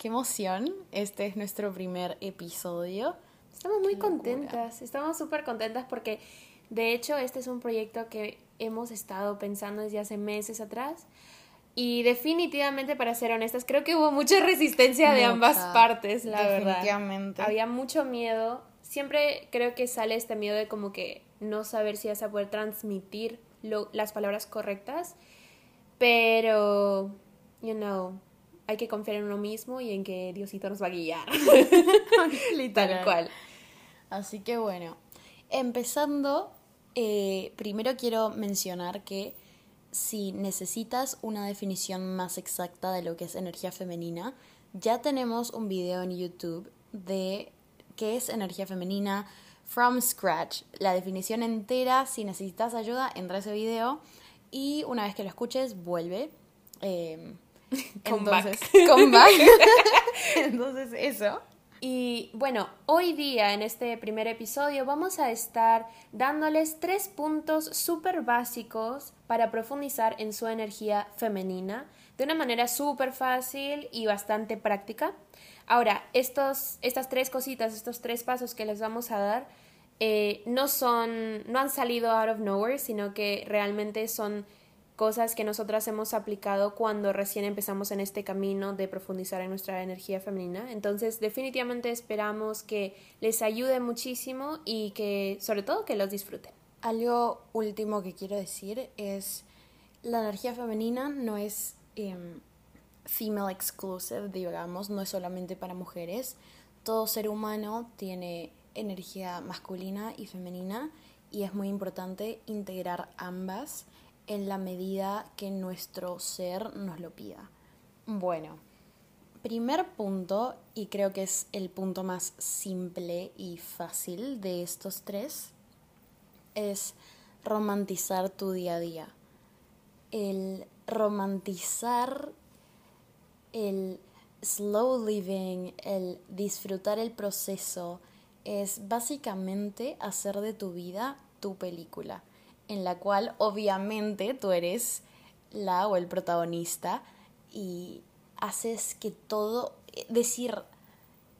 Qué emoción. Este es nuestro primer episodio. Estamos muy Qué locura. contentas, estamos súper contentas porque de hecho este es un proyecto que hemos estado pensando desde hace meses atrás y definitivamente para ser honestas creo que hubo mucha resistencia de ambas partes, la verdad. definitivamente. Había mucho miedo, siempre creo que sale este miedo de como que no saber si vas a poder transmitir lo- las palabras correctas, pero, you know, hay que confiar en uno mismo y en que Diosito nos va a guiar. Tal cual. Así que bueno, empezando, eh, primero quiero mencionar que si necesitas una definición más exacta de lo que es energía femenina, ya tenemos un video en YouTube de qué es energía femenina from scratch. La definición entera, si necesitas ayuda, entra a ese video y una vez que lo escuches, vuelve. Eh. entonces, come back. entonces, eso. Y bueno, hoy día en este primer episodio vamos a estar dándoles tres puntos súper básicos para profundizar en su energía femenina de una manera súper fácil y bastante práctica. Ahora, estos, estas tres cositas, estos tres pasos que les vamos a dar, eh, no son, no han salido out of nowhere, sino que realmente son cosas que nosotras hemos aplicado cuando recién empezamos en este camino de profundizar en nuestra energía femenina. Entonces, definitivamente esperamos que les ayude muchísimo y que, sobre todo, que los disfruten. Algo último que quiero decir es la energía femenina no es em, female exclusive, digamos, no es solamente para mujeres. Todo ser humano tiene energía masculina y femenina y es muy importante integrar ambas en la medida que nuestro ser nos lo pida. Bueno, primer punto, y creo que es el punto más simple y fácil de estos tres, es romantizar tu día a día. El romantizar el slow living, el disfrutar el proceso, es básicamente hacer de tu vida tu película, en la cual obviamente tú eres la o el protagonista y haces que todo, decir,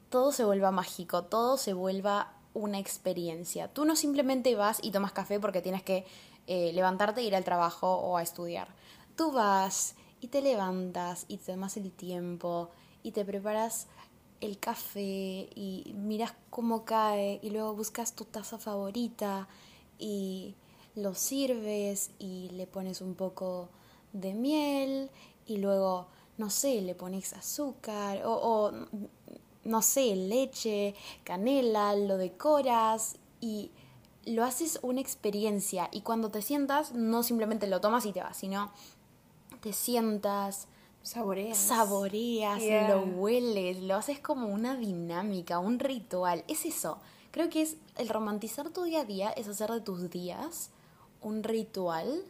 todo se vuelva mágico, todo se vuelva una experiencia. Tú no simplemente vas y tomas café porque tienes que eh, levantarte e ir al trabajo o a estudiar. Tú vas y te levantas y te tomas el tiempo y te preparas el café y miras cómo cae y luego buscas tu taza favorita y lo sirves y le pones un poco de miel y luego, no sé, le pones azúcar o, o no sé, leche, canela, lo decoras y lo haces una experiencia y cuando te sientas no simplemente lo tomas y te vas, sino te sientas, Saboreas. saboreas, Yeah. lo hueles, lo haces como una dinámica, un ritual. Es eso. Creo que es el romantizar tu día a día, es hacer de tus días un ritual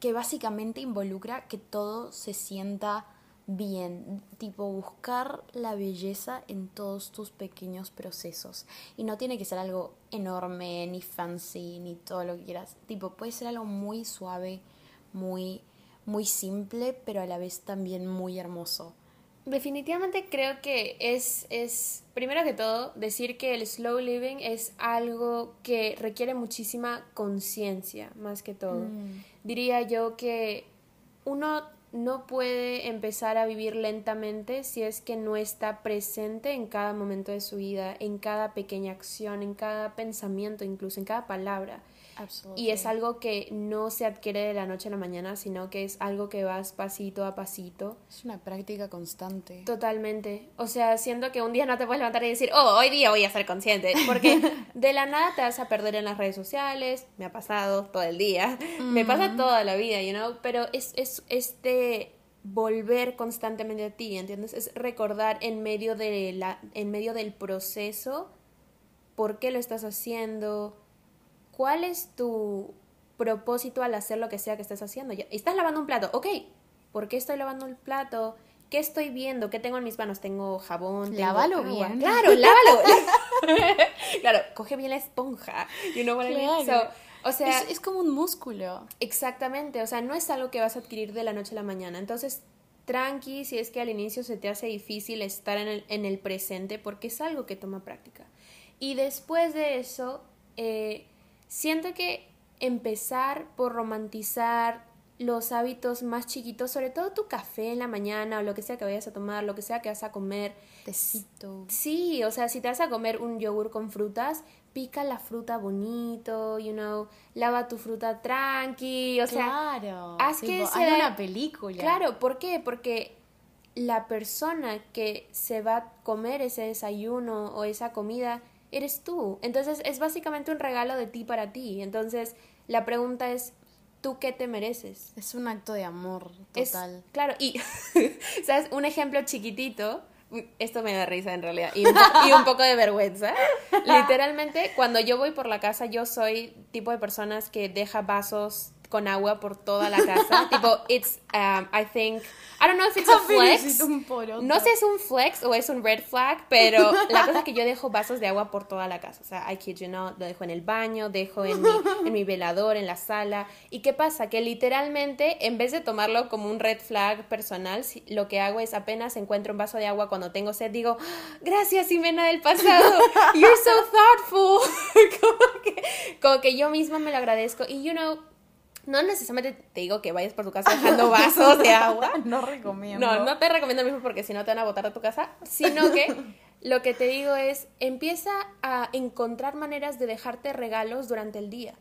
que básicamente involucra que todo se sienta bien, tipo buscar la belleza en todos tus pequeños procesos. Y no tiene que ser algo enorme, ni fancy, ni todo lo que quieras. Tipo, puede ser algo muy suave, muy muy simple, pero a la vez también muy hermoso. Definitivamente creo que es, es, primero que todo, decir que el slow living es algo que requiere muchísima conciencia, más que todo. Mm. Diría yo que uno no puede empezar a vivir lentamente si es que no está presente en cada momento de su vida, en cada pequeña acción, en cada pensamiento, incluso en cada palabra. Y es algo que no se adquiere de la noche a la mañana, sino que es algo que vas pasito a pasito. Es una práctica constante. Totalmente. O sea, siento que un día no te puedes levantar y decir, oh, hoy día voy a ser consciente. Porque de la nada te vas a perder en las redes sociales. Me ha pasado todo el día. Me pasa toda la vida, you know. Pero es, es este volver constantemente a ti, ¿entiendes? Es recordar en medio, de la, en medio del proceso por qué lo estás haciendo, cuál es tu propósito al hacer lo que sea que estés haciendo. Ya, estás lavando un plato, ok, ¿por qué estoy lavando el plato? ¿Qué estoy viendo? ¿Qué tengo en mis manos? Tengo jabón. Tengo lávalo bien. Claro, lávalo. claro, coge bien la esponja. You know what I mean? O sea, es, como un músculo. Exactamente, o sea, no es algo que vas a adquirir de la noche a la mañana. Entonces, tranqui si es que al inicio se te hace difícil estar en el, en el presente porque es algo que toma práctica. Y después de eso, eh, siento que empezar por romantizar los hábitos más chiquitos, sobre todo tu café en la mañana o lo que sea que vayas a tomar, lo que sea que vas a comer. Tecito. Sí, o sea, si te vas a comer un yogur con frutas, pica la fruta bonito, you know, lava tu fruta tranqui, o sea, haz que sea una película. Claro, ¿por qué? Porque la persona que se va a comer ese desayuno o esa comida eres tú. Entonces es básicamente un regalo de ti para ti. Entonces la pregunta es, ¿tú qué te mereces? Es un acto de amor total. claro, y, ¿sabes? Un ejemplo chiquitito. Esto me da risa en realidad y un, poco de vergüenza. Literalmente, cuando yo voy por la casa, yo soy tipo de personas que deja vasos con agua por toda la casa. tipo, it's, um, I think, I don't know if it's a flex. No sé si es un flex o es un red flag, pero la cosa es que yo dejo vasos de agua por toda la casa. O sea, I kid you know, lo dejo en el baño, dejo en mi, en mi velador, en la sala. ¿Y qué pasa? Que literalmente, en vez de tomarlo como un red flag personal, lo que hago es apenas encuentro un vaso de agua cuando tengo sed, digo, gracias, Jimena del pasado. You're so thoughtful. como, que, como que yo misma me lo agradezco. Y, you know, no necesariamente te digo que vayas por tu casa dejando vasos de agua. no recomiendo. No, no te recomiendo mismo porque si no te van a botar a tu casa, sino que lo que te digo es, empieza a encontrar maneras de dejarte regalos durante el día.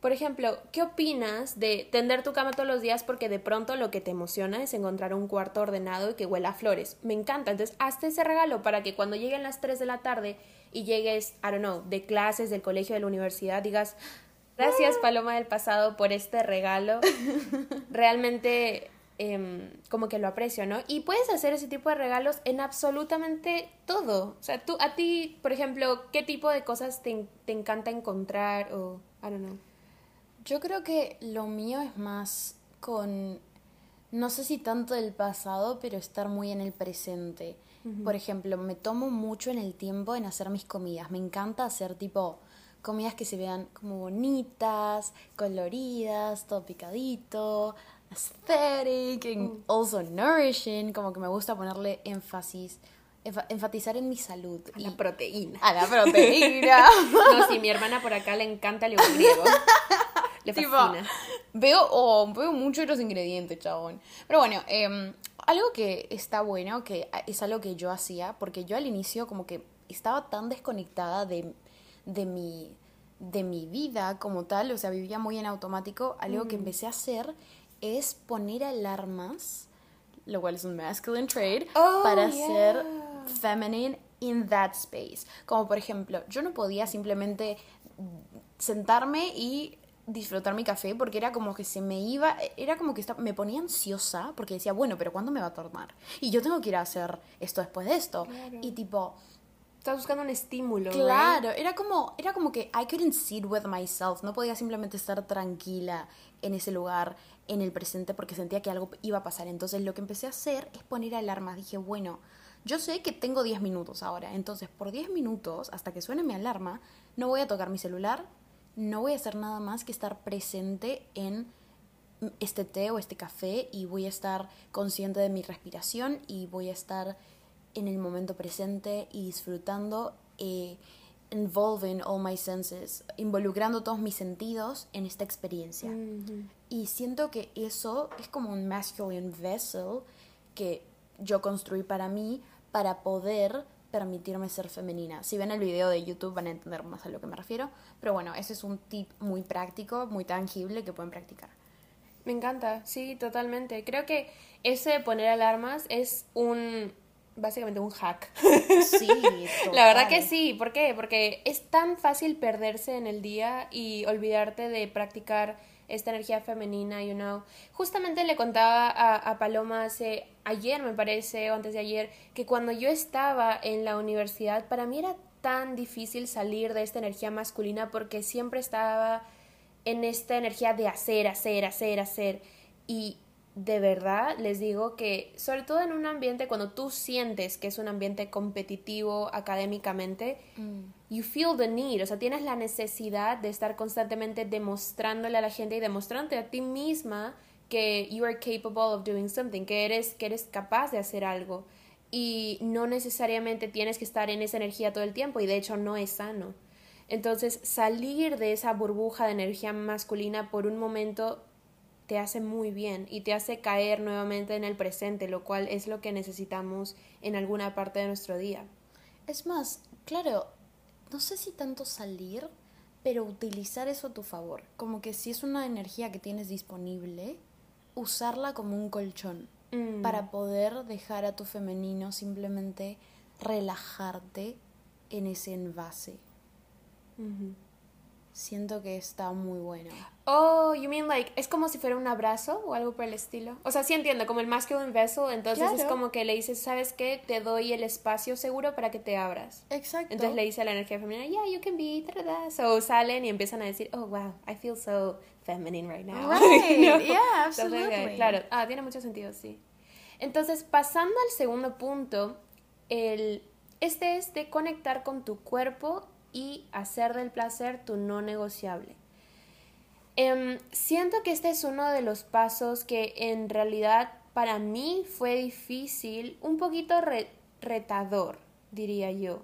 Por ejemplo, ¿qué opinas de tender tu cama todos los días porque de pronto lo que te emociona es encontrar un cuarto ordenado y que huela a flores? Me encanta. Entonces, hazte ese regalo para que cuando lleguen las 3 de la tarde y llegues, I don't know, de clases, del colegio, de la universidad, digas, Gracias, Paloma del pasado, por este regalo. Realmente em, como que lo aprecio, ¿no? Y puedes hacer ese tipo de regalos en absolutamente todo. O sea, tú, a ti, por ejemplo, ¿qué tipo de cosas te, te encanta encontrar o, I don't know? Yo creo que lo mío es más con, no sé si tanto del pasado, pero estar muy en el presente. Por ejemplo, me tomo mucho en el tiempo en hacer mis comidas. Me encanta hacer tipo comidas que se vean como bonitas, coloridas, todo picadito, aesthetic, and mm. also nourishing, como que me gusta ponerle énfasis enfatizar en mi salud. A la proteína. A la proteína. no, sí, mi hermana por acá le encanta el yogur griego. Le fascina. veo, oh, veo mucho los ingredientes, chabón. Pero bueno, em, algo que está bueno, que es algo que yo hacía, porque yo al inicio como que estaba tan desconectada de de mi, de mi vida como tal, o sea, vivía muy en automático, algo que empecé a hacer es poner alarmas, lo cual es un masculine trait, oh, para ser feminine in that space. Como por ejemplo, yo no podía simplemente sentarme y disfrutar mi café porque era como que se me iba, era como que me ponía ansiosa porque decía, bueno, pero ¿cuándo me va a tornar? Y yo tengo que ir a hacer esto después de esto. Y tipo, Estás buscando un estímulo. Claro, era como, era como que I couldn't sit with myself. No podía simplemente estar tranquila en ese lugar, en el presente, porque sentía que algo iba a pasar. Entonces lo que empecé a hacer es poner alarmas. Dije, bueno, yo sé que tengo 10 minutos ahora. Entonces por 10 minutos, hasta que suene mi alarma, no voy a tocar mi celular, no voy a hacer nada más que estar presente en este té o este café y voy a estar consciente de mi respiración y voy a estar en el momento presente y disfrutando, eh, involving all my senses, involucrando todos mis sentidos en esta experiencia. Y siento que eso es como un masculine vessel que yo construí para mí para poder permitirme ser femenina. Si ven el video de YouTube van a entender más a lo que me refiero, pero bueno, ese es un tip muy práctico, muy tangible que pueden practicar. Me encanta, sí, totalmente. Creo que ese de poner alarmas es un básicamente un hack. Sí, la verdad que sí. ¿Por qué? Porque es tan fácil perderse en el día y olvidarte de practicar esta energía femenina, you know. Justamente le contaba a, a Paloma hace ayer, me parece, o antes de ayer, que cuando yo estaba en la universidad, para mí era tan difícil salir de esta energía masculina porque siempre estaba en esta energía de hacer, hacer, hacer, hacer. Y de verdad les digo que, sobre todo en un ambiente, cuando tú sientes que es un ambiente competitivo académicamente, mm. you feel the need, o sea, tienes la necesidad de estar constantemente demostrándole a la gente y demostrándote a ti misma que you are capable of doing something, que eres, que eres capaz de hacer algo. Y no necesariamente tienes que estar en esa energía todo el tiempo, y de hecho no es sano. Entonces, salir de esa burbuja de energía masculina por un momento te hace muy bien y te hace caer nuevamente en el presente, lo cual es lo que necesitamos en alguna parte de nuestro día. Es más, claro, no sé si tanto salir, pero utilizar eso a tu favor. Como que si es una energía que tienes disponible, usarla como un colchón mm. para poder dejar a tu femenino simplemente relajarte en ese envase siento que está muy bueno. Oh, you mean like, es como si fuera un abrazo o algo por el estilo. O sea, sí entiendo, como el masculine vessel, entonces es como que le dices, ¿sabes qué? Te doy el espacio seguro para que te abras. Exacto. Entonces le dice a la energía femenina, yeah, you can be, da, So salen y empiezan a decir, oh, wow, I feel so feminine right now. Right, yeah, absolutely. claro, ah, tiene mucho sentido, sí. Entonces, pasando al segundo punto, el, este es de conectar con tu cuerpo y hacer del placer tu no negociable. Em, siento que este es uno de los pasos que en realidad para mí fue difícil, un poquito retador, diría yo,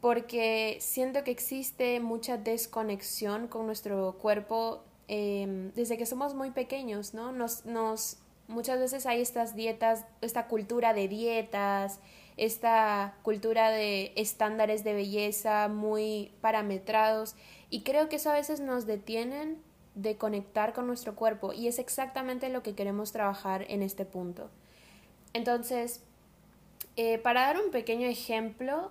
porque siento que existe mucha desconexión con nuestro cuerpo em, desde que somos muy pequeños, ¿no? Nos, nos, muchas veces hay estas dietas, esta cultura de dietas, esta cultura de estándares de belleza muy parametrados y creo que eso a veces nos detienen de conectar con nuestro cuerpo y es exactamente lo que queremos trabajar en este punto. Entonces, eh, para dar un pequeño ejemplo,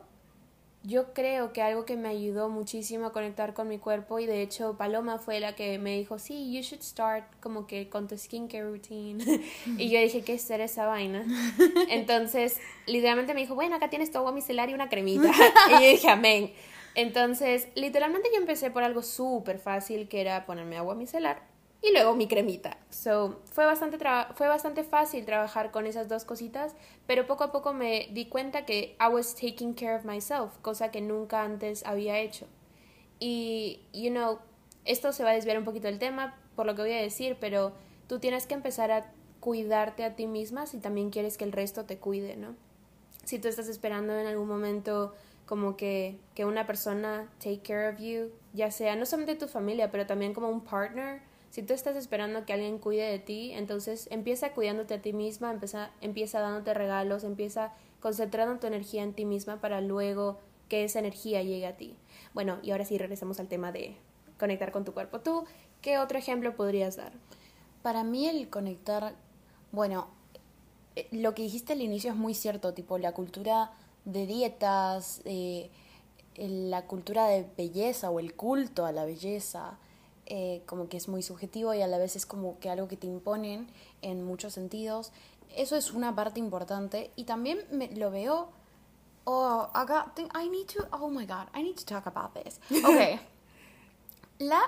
yo creo que algo que me ayudó muchísimo a conectar con mi cuerpo y de hecho Paloma fue la que me dijo, sí, you should start como que con tu skincare routine. y yo dije, ¿qué es ser esa vaina? Entonces, literalmente me dijo, bueno, acá tienes tu agua micelar y una cremita. y yo dije, amén. Entonces, literalmente yo empecé por algo súper fácil que era ponerme agua micelar y luego mi cremita. So, fue bastante, fue bastante fácil trabajar con esas dos cositas, pero poco a poco me di cuenta que I was taking care of myself, cosa que nunca antes había hecho. Y, you know, esto se va a desviar un poquito del tema por lo que voy a decir, pero tú tienes que empezar a cuidarte a ti misma si también quieres que el resto te cuide, ¿no? Si tú estás esperando en algún momento como que, que una persona take care of you, ya sea no solamente tu familia, pero también como un partner, si tú estás esperando que alguien cuide de ti, entonces empieza cuidándote a ti misma, empieza, empieza dándote regalos, empieza concentrando tu energía en ti misma para luego que esa energía llegue a ti. Bueno, y ahora sí regresamos al tema de conectar con tu cuerpo. ¿Tú qué otro ejemplo podrías dar? Para mí el conectar, bueno, eh, lo que dijiste al inicio es muy cierto, tipo la cultura de dietas, eh, la cultura de belleza o el culto a la belleza, eh, como que es muy subjetivo y a la vez es como que algo que te imponen en muchos sentidos. Eso es una parte importante y también me, lo veo... Oh, acá, I need to, oh my god, I need to talk about this. Ok. La,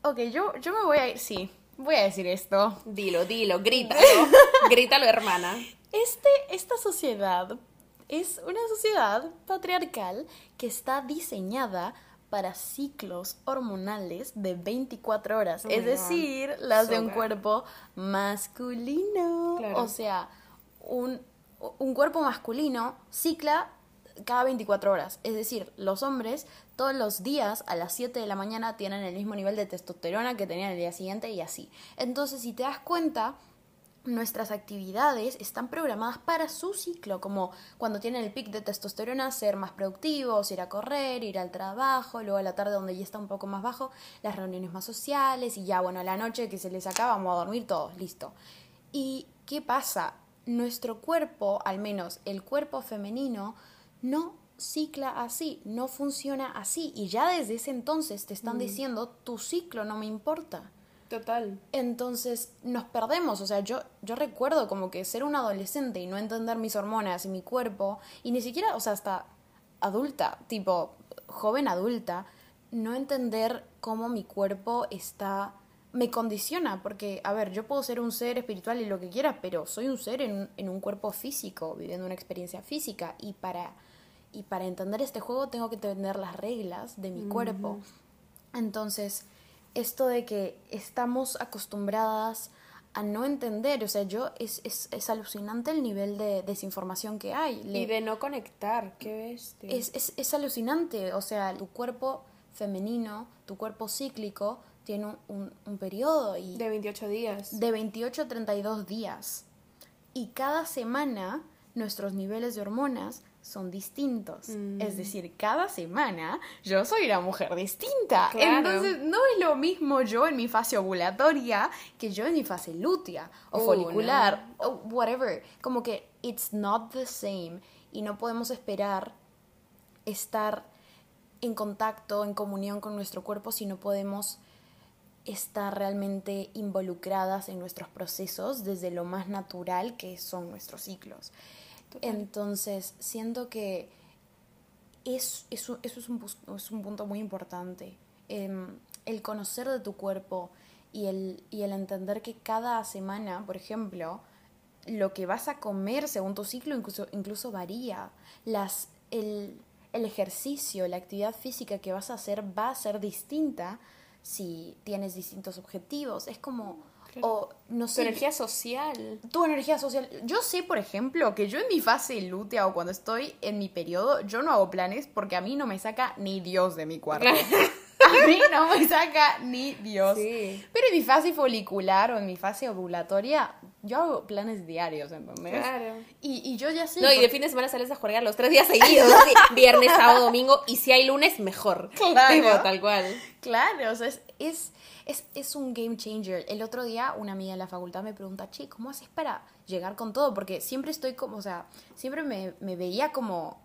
ok, yo, yo me voy a ir, sí, voy a decir esto. Dilo, dilo, grítalo, grítalo hermana. Este, esta sociedad es una sociedad patriarcal que está diseñada para ciclos hormonales de 24 horas, oh es decir, las de un cuerpo masculino. O sea, un, un cuerpo masculino cicla cada 24 horas. Es decir, los hombres todos los días a las 7 de la mañana tienen el mismo nivel de testosterona que tenían el día siguiente y así. Entonces, si te das cuenta, nuestras actividades están programadas para su ciclo, como cuando tienen el pic de testosterona, ser más productivos, ir a correr, ir al trabajo, luego a la tarde donde ya está un poco más bajo, las reuniones más sociales y ya, bueno, a la noche que se les acaba, vamos a dormir todos, listo. ¿Y qué pasa? Nuestro cuerpo, al menos el cuerpo femenino, no cicla así, no funciona así y ya desde ese entonces te están mm. diciendo, tu ciclo no me importa Total. Entonces nos perdemos, o sea, yo, yo recuerdo como que ser un adolescente y no entender mis hormonas y mi cuerpo, y ni siquiera, o sea, hasta adulta, tipo joven adulta, no entender cómo mi cuerpo está me condiciona, porque, a ver, yo puedo ser un ser espiritual y lo que quiera, pero soy un ser en, en un cuerpo físico, viviendo una experiencia física, y para, y para entender este juego tengo que entender las reglas de mi cuerpo. Entonces, esto de que estamos acostumbradas a no entender, o sea, yo es, es, es alucinante el nivel de desinformación que hay. y de no conectar, ¿qué ves? Es, es, es alucinante, o sea, tu cuerpo femenino, tu cuerpo cíclico, tiene un, un, periodo y... De 28 días. De 28 a 32 días. Y cada semana nuestros niveles de hormonas son distintos. Mm. Es decir, cada semana yo soy una mujer distinta. Entonces, no es lo mismo yo en mi fase ovulatoria que yo en mi fase lútea o Oh, folicular o whatever. Como que it's not the same y no podemos esperar estar en contacto, en comunión con nuestro cuerpo si no podemos estar realmente involucradas en nuestros procesos desde lo más natural que son nuestros ciclos. Entonces, siento que es, eso, eso es, un, es un punto muy importante. Em, el conocer de tu cuerpo y el, y el entender que cada semana, por ejemplo, lo que vas a comer según tu ciclo incluso, incluso varía. Las, el, el ejercicio, la actividad física que vas a hacer va a ser distinta si tienes distintos objetivos. Es como, o no Tu sé, energía social. tu energía social. Yo sé, por ejemplo, que yo en mi fase lútea o cuando estoy en mi periodo, yo no hago planes porque a mí no me saca ni Dios de mi cuarto. A mí no me saca ni Dios. Sí. Pero en mi fase folicular o en mi fase ovulatoria, yo hago planes diarios, ¿entendés? Claro. Y, y yo ya sé. No, y de fin de semana sales a jugar los tres días seguidos. viernes, sábado, domingo. Y si hay lunes, mejor. Claro. Tipo, tal cual. Claro, o sea, es, es, es, es un game changer. El otro día una amiga de la facultad me pregunta, che, ¿cómo haces para llegar con todo? Porque siempre estoy como, o sea, siempre me, me veía como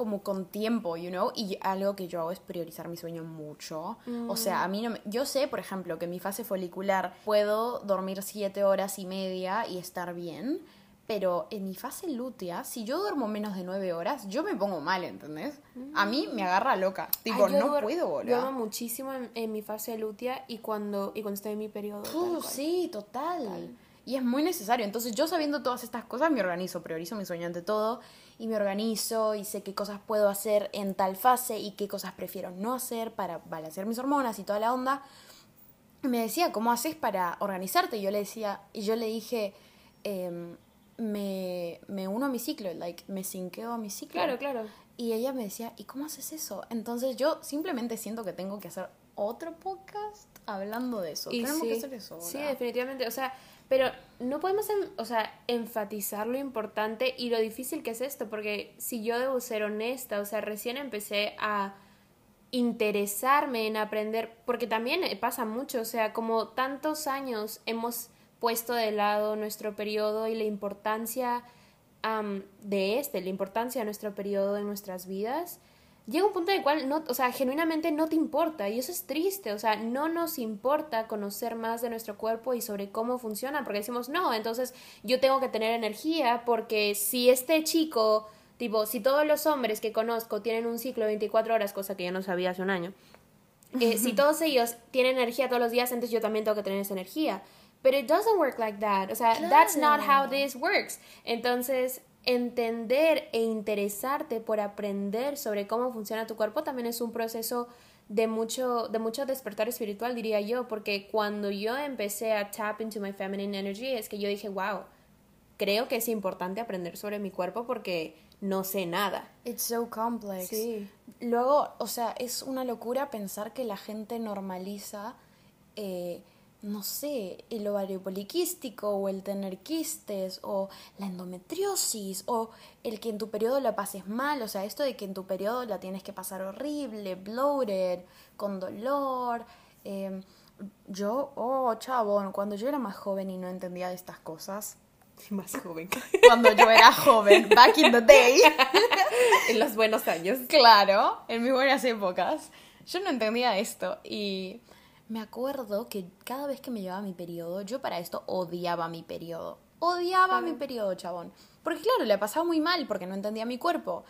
como con tiempo, you know, y algo que yo hago es priorizar mi sueño mucho. O sea, a mí no me... Yo sé, por ejemplo, que en mi fase folicular puedo dormir siete horas y media y estar bien, pero en mi fase lútea, si yo duermo menos de nueve horas, yo me pongo mal, ¿entendés? A mí me agarra loca. Tipo, Ay, no puedo, boludo. Duermo muchísimo en, en mi fase lútea y cuando, y cuando estoy en mi periodo. Uh, sí, total. Y es muy necesario. Entonces yo sabiendo todas estas cosas me organizo, priorizo mi sueño ante todo y me organizo y sé qué cosas puedo hacer en tal fase y qué cosas prefiero no hacer para balancear mis hormonas y toda la onda. Y me decía, ¿cómo haces para organizarte? Y yo le decía, y yo le dije, em, me, me uno a mi ciclo, like, me sinqueo a mi ciclo. Claro, claro. Y ella me decía, ¿y cómo haces eso? Entonces yo simplemente siento que tengo que hacer otro podcast hablando de eso. Y Tenemos sí, que hacer eso. Sí, definitivamente. O sea, pero no podemos, em- o sea, enfatizar lo importante y lo difícil que es esto, porque si yo debo ser honesta, o sea, recién empecé a interesarme en aprender, porque también pasa mucho, o sea, como tantos años hemos puesto de lado nuestro periodo y la importancia de este, la importancia de nuestro periodo en nuestras vidas, llega un punto en el cual, no, o sea, genuinamente no te importa y eso es triste, o sea, no nos importa conocer más de nuestro cuerpo y sobre cómo funciona, porque decimos, no, entonces yo tengo que tener energía porque si este chico, tipo, si todos los hombres que conozco tienen un ciclo de 24 horas, cosa que yo no sabía hace un año, eh, si todos ellos tienen energía todos los días, entonces yo también tengo que tener esa energía. Pero it doesn't work like that. O sea, that's not how this works. Entonces, entender e interesarte por aprender sobre cómo funciona tu cuerpo también es un proceso de mucho, de mucho despertar espiritual, diría yo, porque cuando yo empecé a tap into my feminine energy, es que yo dije, wow, creo que es importante aprender sobre mi cuerpo porque no sé nada. It's so complex. Sí. Luego, o sea, es una locura pensar que la gente normaliza, eh, no sé, el ovario poliquístico o el tener quistes o la endometriosis o el que en tu periodo la pases mal, o sea, esto de que en tu periodo la tienes que pasar horrible, bloated, con dolor. eh, yo, oh, chavo, cuando yo era más joven y no entendía de estas cosas, Más joven. cuando yo era joven, back in the day. en los buenos años. Claro, en mis buenas épocas. Yo no entendía esto y me acuerdo que cada vez que me llevaba mi periodo, yo para esto odiaba mi periodo. Odiaba mi periodo, chabón. Porque claro, le pasaba muy mal porque no entendía mi cuerpo.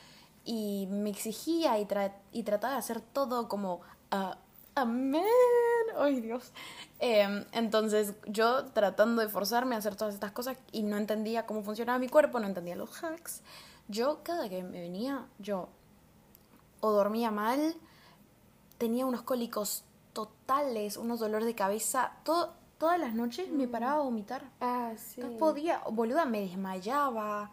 Y me exigía y, y trataba de hacer todo como... Uh, amén. Ay, Dios. Em, entonces yo tratando de forzarme a hacer todas estas cosas y no entendía cómo funcionaba mi cuerpo, no entendía los hacks. Yo cada que me venía, yo o dormía mal, tenía unos cólicos totales, unos dolores de cabeza, todo, todas las noches me mm. paraba a vomitar. Ah, sí. No podía, boluda, me desmayaba.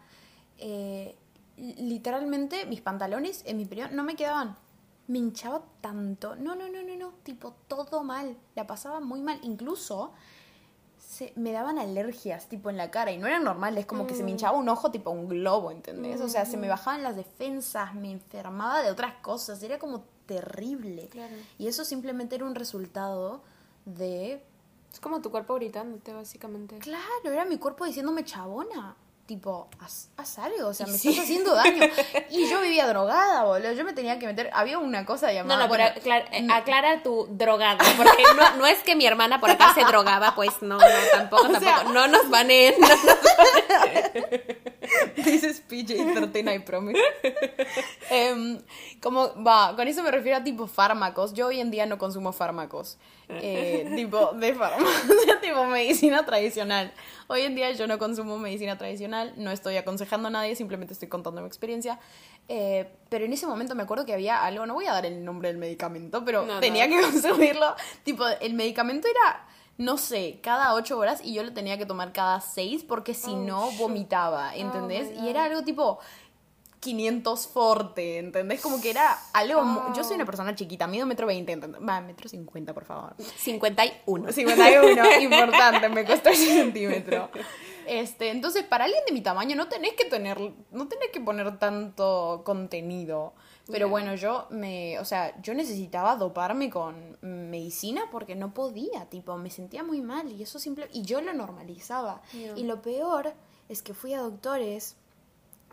Eh, literalmente mis pantalones en mi periodo no me quedaban. Me hinchaba tanto. No, no, no, no, no. Tipo, todo mal. La pasaba muy mal. Incluso me daban alergias, tipo, en la cara. Y no era normal. Es como que se me mm. hinchaba un ojo, tipo, un globo, ¿entendés? O sea, se me mm. bajaban las defensas, me enfermaba de otras cosas. Era como terrible. Y eso simplemente era un resultado de... Es como tu cuerpo gritándote, básicamente. Claro, era mi cuerpo diciéndome chabona tipo, haz, algo, o sea, me estás haciendo daño. Y yo vivía drogada, boludo. Yo me tenía que meter. Había una cosa llamada. No, no, pero aclara, tu drogada. Porque no, es que mi hermana por acá se drogaba, pues no, no, tampoco, tampoco. no nos van No Dices PJ13, I promise. Em, como, va, con eso me refiero a tipo fármacos. Yo hoy en día no consumo fármacos. Eh, tipo de farmacia, tipo medicina tradicional. Hoy en día yo no consumo medicina tradicional, no estoy aconsejando a nadie, simplemente estoy contando mi experiencia. Eh, pero en ese momento me acuerdo que había algo, no voy a dar el nombre del medicamento, pero tenía que consumirlo. Tipo, el medicamento era, no sé, cada ocho horas y yo lo tenía que tomar cada seis porque si oh, no vomitaba, oh ¿entendés? y era algo tipo 500 forte, ¿entendés? Como que era algo... Yo soy una persona chiquita, mido metro veinte, Va, metro cincuenta, por favor. 51. 51, importante, me costó ese centímetro. Este, entonces, para alguien de mi tamaño no tenés que tener, no tenés que poner tanto contenido. Pero bueno, yo me, o sea, yo necesitaba doparme con medicina porque no podía, tipo, me sentía muy mal y eso simple, y yo lo normalizaba. Y lo peor es que fui a doctores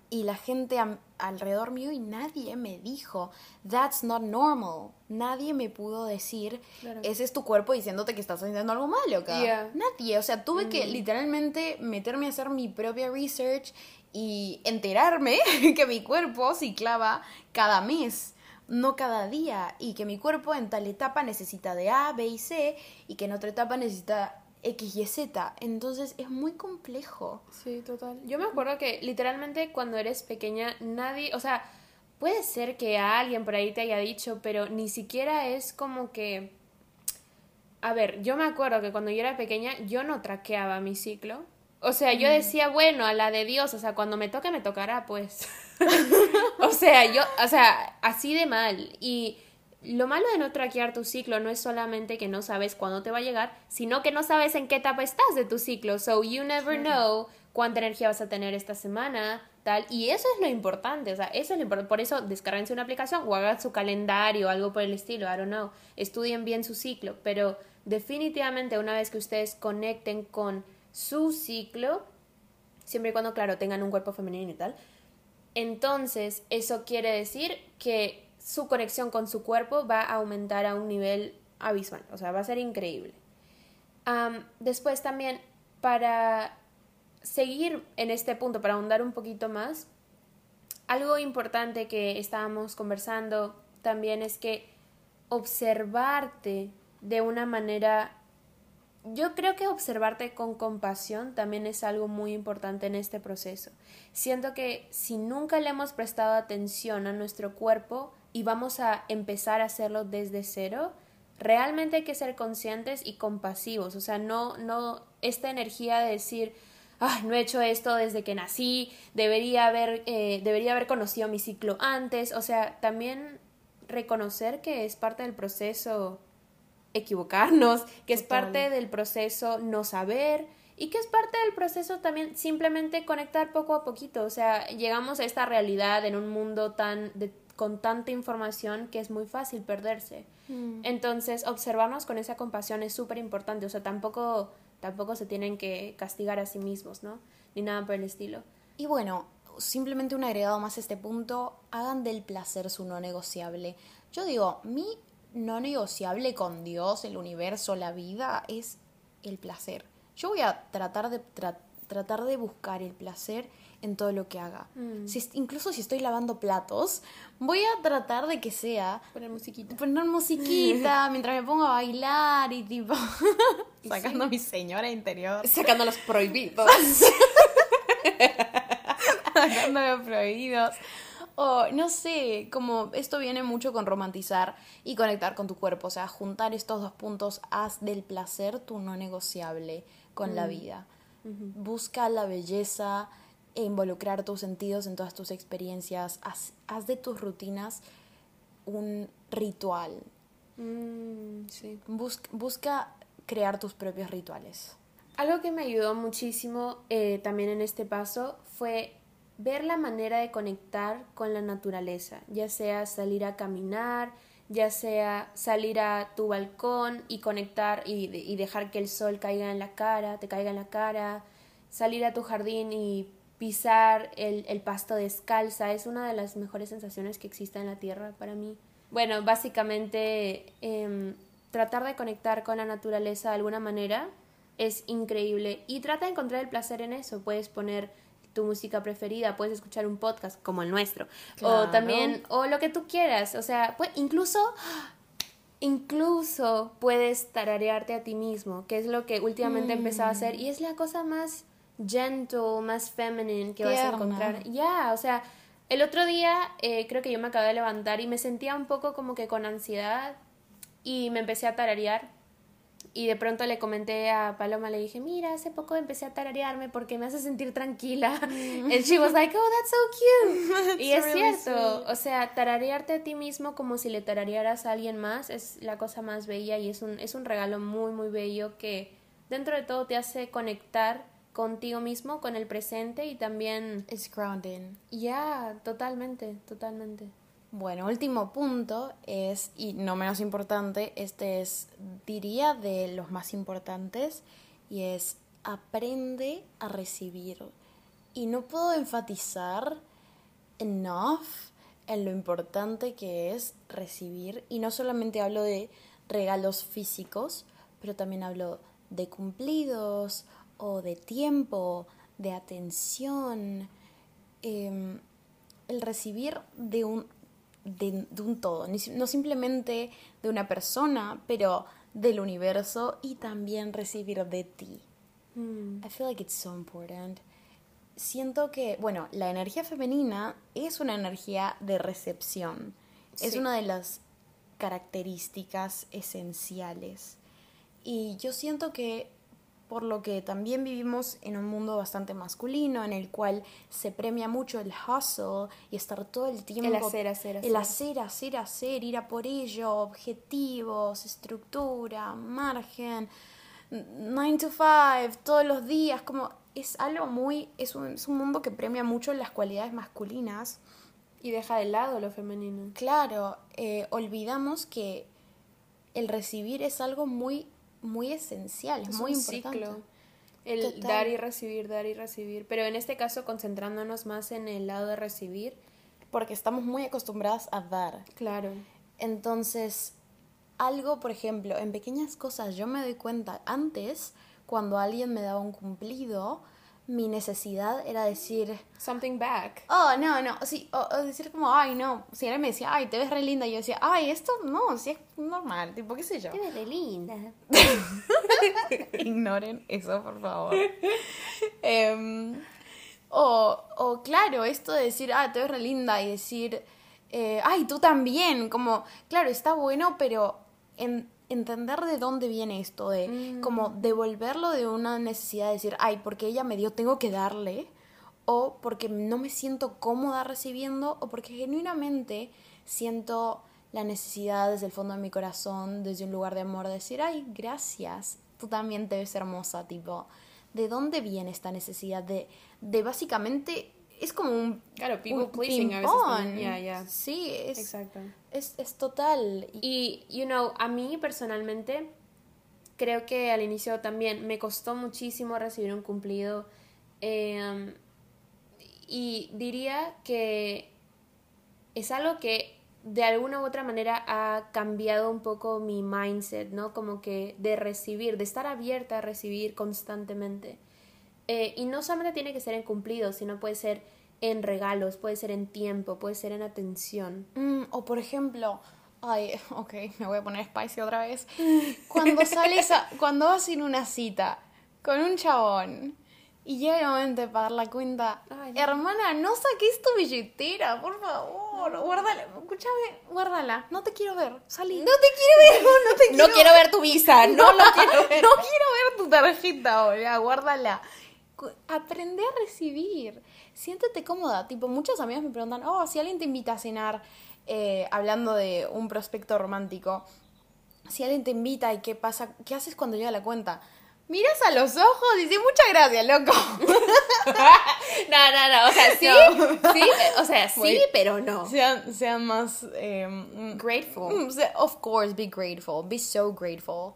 y la gente alrededor mío y nadie me dijo, that's not normal. Nadie me pudo decir, ese es tu cuerpo diciéndote que estás haciendo algo malo acá. Nadie, o sea, tuve que mm. literalmente meterme a hacer mi propia research y enterarme que mi cuerpo ciclaba cada mes no cada día, y que mi cuerpo en tal etapa necesita de A, B y C, y que en otra etapa necesita X y Z. Entonces es muy complejo. Sí, total. Yo me acuerdo que literalmente cuando eres pequeña nadie, o sea, puede ser que alguien por ahí te haya dicho, pero ni siquiera es como que... A ver, yo me acuerdo que cuando yo era pequeña yo no traqueaba mi ciclo. O sea, yo decía, bueno, a la de Dios, o sea, cuando me toque me tocará, pues. o sea, yo, o sea, así de mal. Y lo malo de no traquear tu ciclo no es solamente que no sabes cuándo te va a llegar, sino que no sabes en qué etapa estás de tu ciclo. So you never know cuánta energía vas a tener esta semana, tal. Y eso es lo importante, o sea, eso es lo importante. Por eso descarguense una aplicación o hagan su calendario, algo por el estilo, I don't know. Estudien bien su ciclo, pero definitivamente una vez que ustedes conecten con su ciclo, siempre y cuando, claro, tengan un cuerpo femenino y tal, entonces eso quiere decir que su conexión con su cuerpo va a aumentar a un nivel abismal, o sea, va a ser increíble. después también, para seguir en este punto, para ahondar un poquito más, algo importante que estábamos conversando también es que observarte de una manera yo creo que observarte con compasión también es algo muy importante en este proceso. Siento que si nunca le hemos prestado atención a nuestro cuerpo, y vamos a empezar a hacerlo desde cero, realmente hay que ser conscientes y compasivos, o sea, no, no, esta energía de decir, ah, no he hecho esto desde que nací, debería haber, eh, debería haber conocido mi ciclo antes, o sea, también reconocer que es parte del proceso equivocarnos, que es parte del proceso no saber y que es parte del proceso también simplemente conectar poco a poquito, o sea, llegamos a esta realidad en un mundo tan de con tanta información que es muy fácil perderse. Mm. Entonces, observarnos con esa compasión es súper importante, o sea, tampoco, tampoco se tienen que castigar a sí mismos, ¿no? Ni nada por el estilo. Y bueno, simplemente un agregado más a este punto, hagan del placer su no negociable. Yo digo, mi no negociable con Dios, el universo, la vida, es el placer. Yo voy a tratar de, tratar de buscar el placer en todo lo que haga. Mm. Si, incluso si estoy lavando platos, voy a tratar de que sea Poner musiquita. poner musiquita mientras me pongo a bailar y tipo sacando a mi señora interior, Sacando los prohibidos. sacando los prohibidos. O no sé, como esto viene mucho con romantizar y conectar con tu cuerpo, o sea, juntar estos dos puntos, haz del placer tu no negociable con la vida. Busca la belleza e involucrar tus sentidos en todas tus experiencias, haz, haz de tus rutinas un ritual, Mm, sí. Bus- busca crear tus propios rituales. Algo que me ayudó muchísimo eh, también en este paso fue ver la manera de conectar con la naturaleza, ya sea salir a caminar, ya sea salir a tu balcón y conectar y, y dejar que el sol caiga en la cara, te caiga en la cara, salir a tu jardín y pisar el, pasto descalza, es una de las mejores sensaciones que existe en la tierra para mí. Bueno, básicamente em, tratar de conectar con la naturaleza de alguna manera es increíble y trata de encontrar el placer en eso. Puedes poner tu música preferida, puedes escuchar un podcast como el nuestro Claro. o también o lo que tú quieras, o sea, pues incluso incluso puedes tararearte a ti mismo, que es lo que últimamente he empezado a hacer y es la cosa más gentle, más feminine que vas a encontrar. Ya, o sea, el otro día eh, creo que yo me acabé de levantar y me sentía un poco como que con ansiedad y me empecé a tararear. Y de pronto le comenté a Paloma, le dije, mira, hace poco empecé a tararearme porque me hace sentir tranquila. And she was like, oh, that's so cute. y es really cierto, o sea, tararearte a ti mismo como si le tararearas a alguien más es la cosa más bella y es un, es un regalo muy, muy bello que dentro de todo te hace conectar contigo mismo, con el presente y también... Es grounding. Ya, totalmente, totalmente. Bueno, último punto es, y no menos importante, este es, diría, de los más importantes, y es aprende a recibir. Y no puedo enfatizar enough en lo importante que es recibir, y no solamente hablo de regalos físicos, pero también hablo de cumplidos o de tiempo, de atención, em, el recibir de un, de, de un todo, no simplemente de una persona, pero del universo y también recibir de ti. Mm. I feel like it's so important. Siento que, bueno, la energía femenina es una energía de recepción. Es una de las características esenciales. Y yo siento que por lo que también vivimos en un mundo bastante masculino, en el cual se premia mucho el hustle y estar todo el tiempo... hacer, hacer, El hacer. hacer, hacer, hacer, ir a por ello, objetivos, estructura, margen, 9 to 5, todos los días, como es algo muy, es un, es un mundo que premia mucho las cualidades masculinas. Y deja de lado lo femenino. Claro, eh, olvidamos que el recibir es algo muy, muy esencial, es, Es muy un importante. ciclo. El Total. dar y recibir, dar y recibir. Pero en este caso, concentrándonos más en el lado de recibir. Porque estamos muy acostumbradas a dar. Claro. Entonces, algo, por ejemplo, en pequeñas cosas yo me doy cuenta, antes, cuando alguien me daba un cumplido, mi necesidad era decir, Something back. oh, no, no, sí, o, o decir como, ay, no, si él me decía, ay, te ves re linda, y yo decía, ay, esto no, si es normal, tipo, qué sé yo. ves de linda. Ignoren eso, por favor. Em, o, o, claro, esto de decir, ah, te ves re linda y decir, eh, ay, tú también. Como, claro, está bueno, pero en- entender de dónde viene esto, de como devolverlo de una necesidad de decir, ay, porque ella me dio, tengo que darle. O porque no me siento cómoda recibiendo, o porque genuinamente siento la necesidad desde el fondo de mi corazón, desde un lugar de amor, de decir, ay, gracias, tú también te ves hermosa, tipo, ¿de dónde viene esta necesidad de, de básicamente, es como un... Claro, people un pleasing a veces también. Sí, es, Exacto. es, es total. Y- Y, you know, a mí personalmente, creo que al inicio también me costó muchísimo recibir un cumplido. eh, y diría que es algo que de alguna u otra manera ha cambiado un poco mi mindset, ¿no? Como que de recibir, de estar abierta a recibir constantemente. Eh, y no solamente tiene que ser en cumplidos, sino puede ser en regalos, puede ser en tiempo, puede ser en atención. Mm, o por ejemplo, ay, ok, me voy a poner spicy otra vez. Cuando sales, a- cuando vas en una cita con un chabón y llega el momento de pagar la cuenta, Ay, no. hermana, no saques tu billetera, por favor, guárdala, escúchame, guárdala, no te quiero ver, salí. No te quiero ver, no te No quiero ver tu visa, no, lo quiero ver. no quiero ver tu tarjeta, boludo, guárdala. Aprende a recibir. Siéntete cómoda. Tipo, muchas amigas me preguntan, oh, si alguien te invita a cenar, eh, hablando de un prospecto romántico, si alguien te invita y qué pasa, ¿qué haces cuando llega la cuenta? Miras a los ojos y dices, muchas gracias, loco. No, no, no, o sea, sí, sí, o sea, sí, pero no. sean, sean más... eh, mm, Grateful. mm, of course, be grateful. Be so grateful.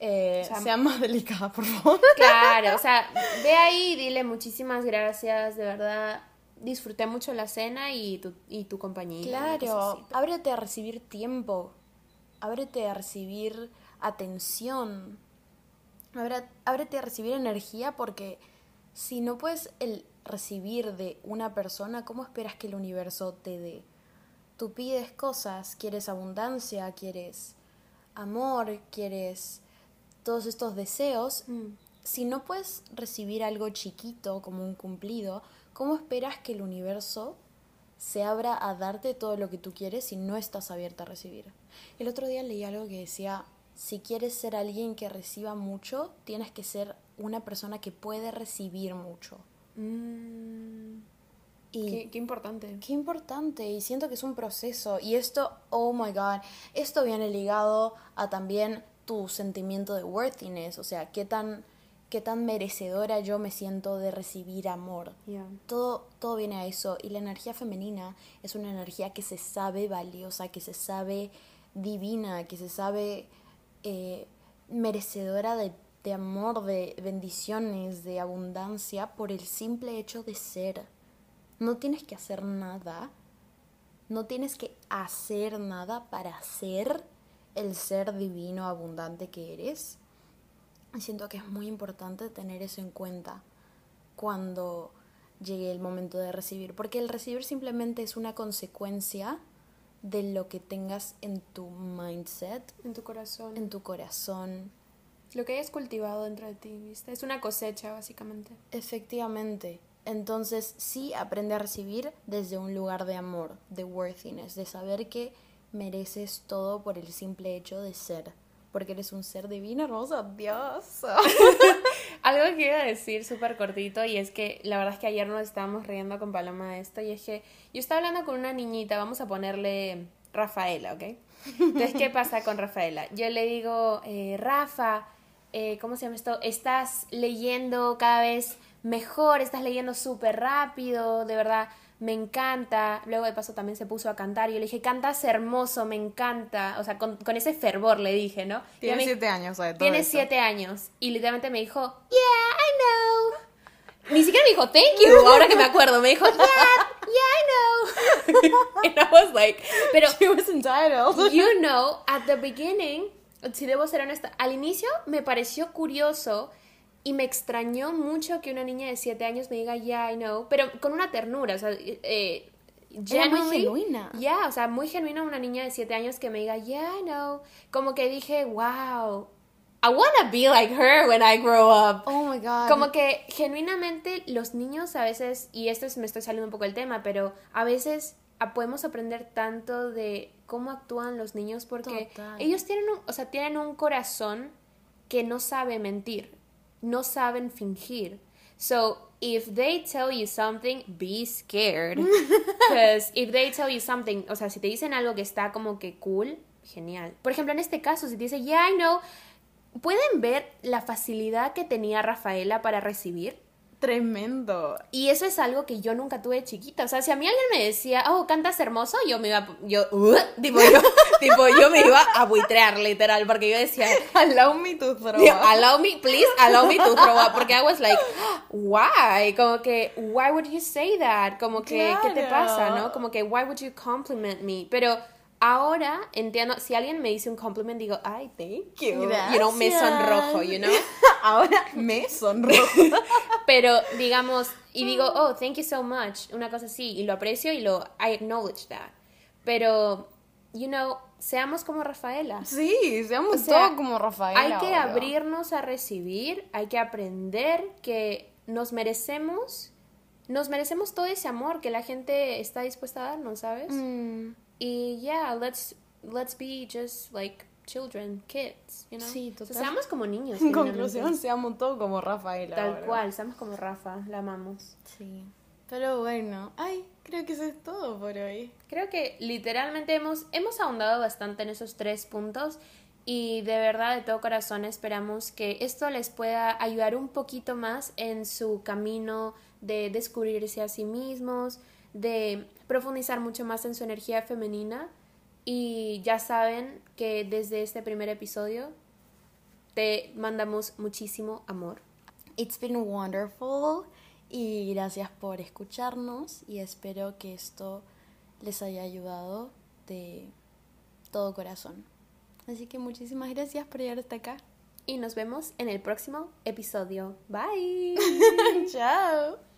Eh, O sea, más delicadas, por favor. Claro, o sea, ve ahí y dile muchísimas gracias, de verdad. Disfruté mucho la cena y tu, y tu compañía. Claro, ábrete a recibir tiempo, ábrete a recibir atención, Ábre- ábrete a recibir energía porque si no puedes el recibir de una persona, ¿cómo esperas que el universo te dé? Tú pides cosas, quieres abundancia, quieres amor, quieres todos estos deseos. Mm. Si no puedes recibir algo chiquito como un cumplido, ¿cómo esperas que el universo se abra a darte todo lo que tú quieres si no estás abierta a recibir? El otro día leí algo que decía, si quieres ser alguien que reciba mucho, tienes que ser una persona que puede recibir mucho. Mm, Y qué, qué importante. Qué importante, y siento que es un proceso. Y esto, oh my god, esto viene ligado a también tu sentimiento de worthiness, o sea, qué tan, qué tan merecedora yo me siento de recibir amor. Yeah. Todo, todo viene a eso. Y la energía femenina es una energía que se sabe valiosa, que se sabe divina, que se sabe eh, merecedora de, de amor, de bendiciones, de abundancia, por el simple hecho de ser. No tienes que hacer nada. No tienes que hacer nada para ser el ser divino, abundante que eres. Y Siento que es muy importante tener eso en cuenta cuando llegue el momento de recibir, porque el recibir simplemente es una consecuencia de lo que tengas en tu mindset, En tu corazón. en tu corazón. Lo que hayas cultivado dentro de ti, ¿viste? Es una cosecha, básicamente. Efectivamente. Entonces, sí aprende a recibir desde un lugar de amor, de worthiness, de saber que mereces todo por el simple hecho de ser. Porque eres un ser divino, hermoso, Dios. Algo que iba a decir súper cortito y es que la verdad es que ayer nos estábamos riendo con Paloma de esto y es que yo estaba hablando con una niñita, vamos a ponerle Rafaela, ¿ok? Entonces, ¿qué pasa con Rafaela? Yo le digo, eh, Rafa, eh, ¿cómo se llama esto? Estás leyendo cada vez mejor, estás leyendo súper rápido, de verdad, me encanta. Luego de paso también se puso a cantar y yo le dije, cantas hermoso, me encanta. O sea, con, con ese fervor le dije, ¿no? Tiene siete años, ¿sabes? tiene siete años. Y literalmente me dijo, yeah, I know. Ni siquiera me dijo, thank you, ahora que me acuerdo. Me dijo, yeah, yeah, I know. And I was like, pero, She was entitled. you know, at the beginning, si debo ser honesta, al inicio me pareció curioso y me extrañó mucho que una niña de siete años me diga, yeah, I know, pero con una ternura, o sea, eh, Era muy genuina. Ya, o sea, muy genuina una niña de 7 años que me diga, yeah, I know. Como que dije, wow, I wanna be like her when I grow up. Oh my god. Como que genuinamente los niños a veces, y esto es, me estoy saliendo un poco del tema, pero a veces podemos aprender tanto de cómo actúan los niños porque Total. ellos tienen un, o sea, tienen un corazón que no sabe mentir, no saben fingir. So, if they tell you something, be scared. Because if they tell you something, o sea, si te dicen algo que está como que cool, genial. Por ejemplo, en este caso, si te dice, yeah, I know, ¿pueden ver la facilidad que tenía Rafaela para recibir? Tremendo. Y eso es algo que yo nunca tuve de chiquita. O sea, si a mí alguien me decía, oh, cantas hermoso, yo me iba, yo, uh, tipo, yo, tipo, yo me iba a buitrear, literal, porque yo decía, Allow me to throw up. allow me, please, allow me to throw up. Porque I was like, why? Como que, why would you say that? Como que, ¿qué te pasa, no? Como que, why would you compliment me? Pero ahora entiendo, si alguien me dice un compliment, digo, ay, thank you. Gracias. You know, me sonrojo, you know. Ahora me sonrojo. Pero digamos, y digo, oh, thank you so much, una cosa así, y lo aprecio y lo, I acknowledge that. Pero, you know, seamos como Rafaela. Sí, seamos O sea, todos como Rafael. Hay que ahora. abrirnos a recibir, hay que aprender que nos merecemos, nos merecemos todo ese amor que la gente está dispuesta a darnos, ¿sabes? Mm, Y yeah, let's let's be just like children, kids, you know. Sí, O sea, total. seamos como niños. en conclusión, seamos todos como Rafael. Tal ahora. cual, seamos como Rafa, la amamos. Sí. Pero bueno, ay, creo que eso es todo por hoy. Creo que literalmente hemos, hemos ahondado bastante en esos tres puntos y de verdad de todo corazón esperamos que esto les pueda ayudar un poquito más en su camino de descubrirse a sí mismos, de profundizar mucho más en su energía femenina y ya saben que desde este primer episodio te mandamos muchísimo amor. It's been wonderful y gracias por escucharnos y espero que esto les haya ayudado de todo corazón. Así que muchísimas gracias por llegar hasta acá. Y nos vemos en el próximo episodio. Bye. Chao.